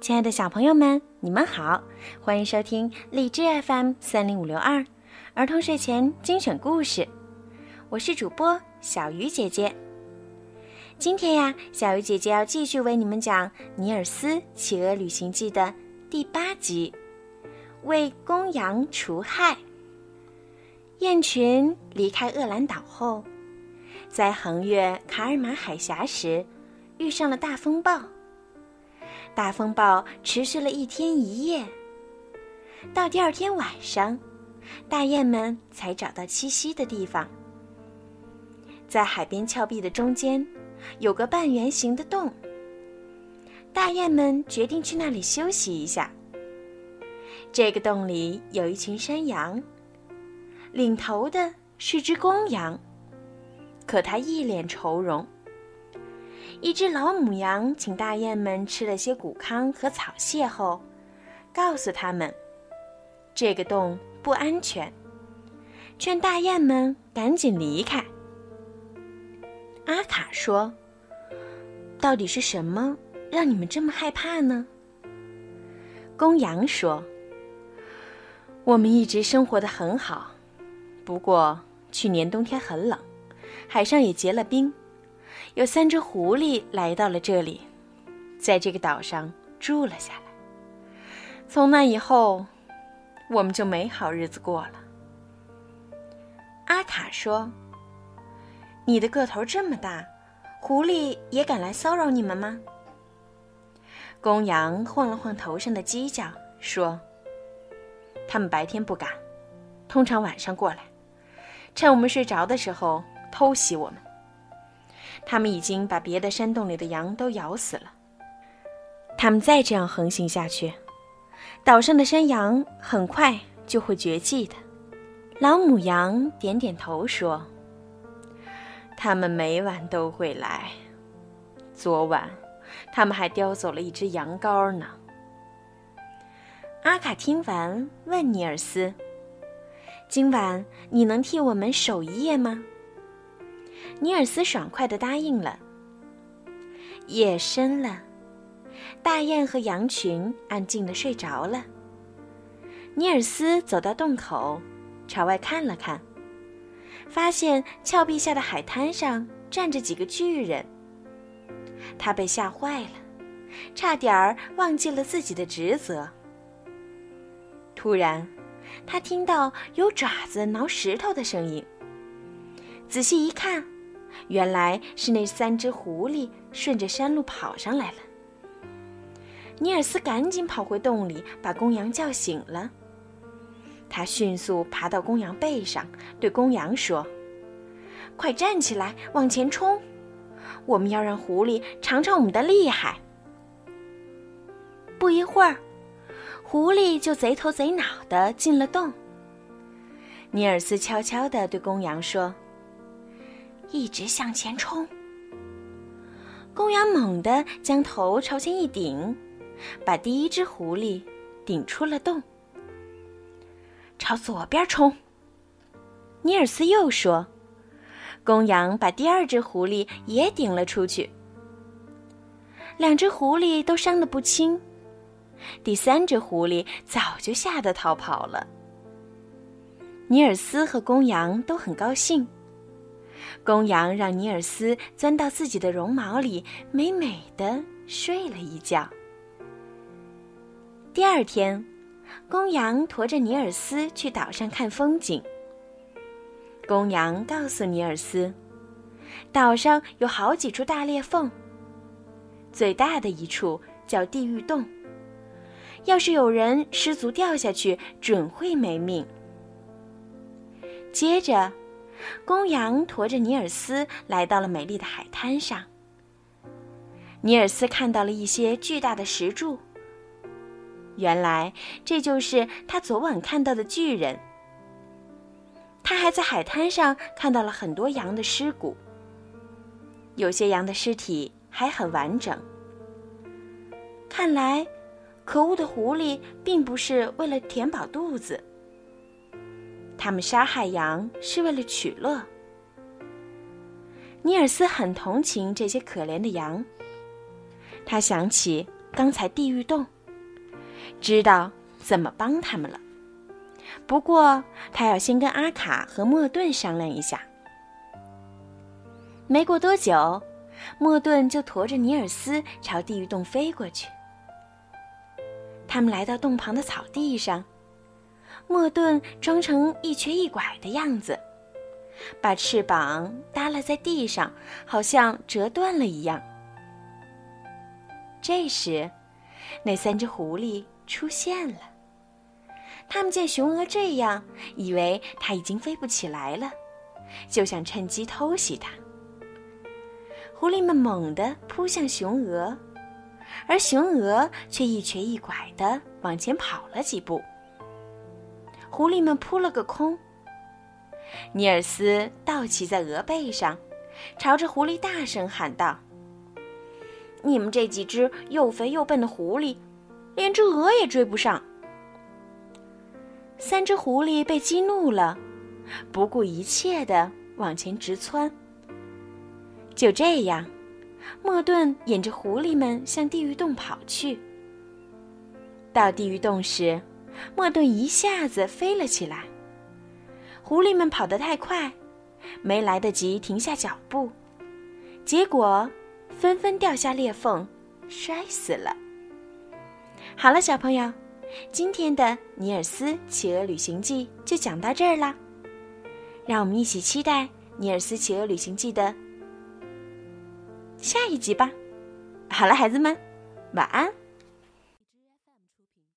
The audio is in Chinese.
亲爱的小朋友们，你们好，欢迎收听荔枝 FM 三零五六二儿童睡前精选故事。我是主播小鱼姐姐。今天呀，小鱼姐姐要继续为你们讲《尼尔斯企鹅旅行记》的第八集——为公羊除害。雁群离开厄兰岛后，在横越卡尔马海峡时，遇上了大风暴。大风暴持续了一天一夜，到第二天晚上，大雁们才找到栖息的地方。在海边峭壁的中间，有个半圆形的洞。大雁们决定去那里休息一下。这个洞里有一群山羊，领头的是只公羊，可它一脸愁容。一只老母羊请大雁们吃了些谷糠和草屑后，告诉他们，这个洞不安全，劝大雁们赶紧离开。阿卡说：“到底是什么让你们这么害怕呢？”公羊说：“我们一直生活的很好，不过去年冬天很冷，海上也结了冰。”有三只狐狸来到了这里，在这个岛上住了下来。从那以后，我们就没好日子过了。阿卡说：“你的个头这么大，狐狸也敢来骚扰你们吗？”公羊晃了晃头上的犄角，说：“他们白天不敢，通常晚上过来，趁我们睡着的时候偷袭我们。”他们已经把别的山洞里的羊都咬死了。他们再这样横行下去，岛上的山羊很快就会绝迹的。老母羊点点头说：“他们每晚都会来。昨晚，他们还叼走了一只羊羔呢。”阿卡听完，问尼尔斯：“今晚你能替我们守一夜吗？”尼尔斯爽快地答应了。夜深了，大雁和羊群安静地睡着了。尼尔斯走到洞口，朝外看了看，发现峭壁下的海滩上站着几个巨人。他被吓坏了，差点儿忘记了自己的职责。突然，他听到有爪子挠石头的声音，仔细一看。原来是那三只狐狸顺着山路跑上来了。尼尔斯赶紧跑回洞里，把公羊叫醒了。他迅速爬到公羊背上，对公羊说：“快站起来，往前冲！我们要让狐狸尝尝我们的厉害。”不一会儿，狐狸就贼头贼脑的进了洞。尼尔斯悄悄地对公羊说。一直向前冲。公羊猛地将头朝前一顶，把第一只狐狸顶出了洞。朝左边冲。尼尔斯又说：“公羊把第二只狐狸也顶了出去。两只狐狸都伤得不轻，第三只狐狸早就吓得逃跑了。尼尔斯和公羊都很高兴。”公羊让尼尔斯钻到自己的绒毛里，美美的睡了一觉。第二天，公羊驮着尼尔斯去岛上看风景。公羊告诉尼尔斯，岛上有好几处大裂缝，最大的一处叫地狱洞，要是有人失足掉下去，准会没命。接着。公羊驮着尼尔斯来到了美丽的海滩上。尼尔斯看到了一些巨大的石柱。原来这就是他昨晚看到的巨人。他还在海滩上看到了很多羊的尸骨。有些羊的尸体还很完整。看来，可恶的狐狸并不是为了填饱肚子。他们杀害羊是为了取乐。尼尔斯很同情这些可怜的羊。他想起刚才地狱洞，知道怎么帮他们了。不过，他要先跟阿卡和莫顿商量一下。没过多久，莫顿就驮着尼尔斯朝地狱洞飞过去。他们来到洞旁的草地上，莫顿装成一瘸一拐的样子，把翅膀耷拉在地上，好像折断了一样。这时，那三只狐狸出现了。他们见雄鹅这样，以为它已经飞不起来了，就想趁机偷袭它。狐狸们猛地扑向雄鹅，而雄鹅却一瘸一拐地往前跑了几步。狐狸们扑了个空。尼尔斯倒骑在鹅背上，朝着狐狸大声喊道：“你们这几只又肥又笨的狐狸，连只鹅也追不上！”三只狐狸被激怒了，不顾一切的往前直窜。就这样，莫顿引着狐狸们向地狱洞跑去。到地狱洞时，莫顿一下子飞了起来。狐狸们跑得太快，没来得及停下脚步，结果纷纷掉下裂缝，摔死了。好了，小朋友。今天的《尼尔斯企鹅旅行记》就讲到这儿啦，让我们一起期待《尼尔斯企鹅旅行记》的下一集吧。好了，孩子们，晚安。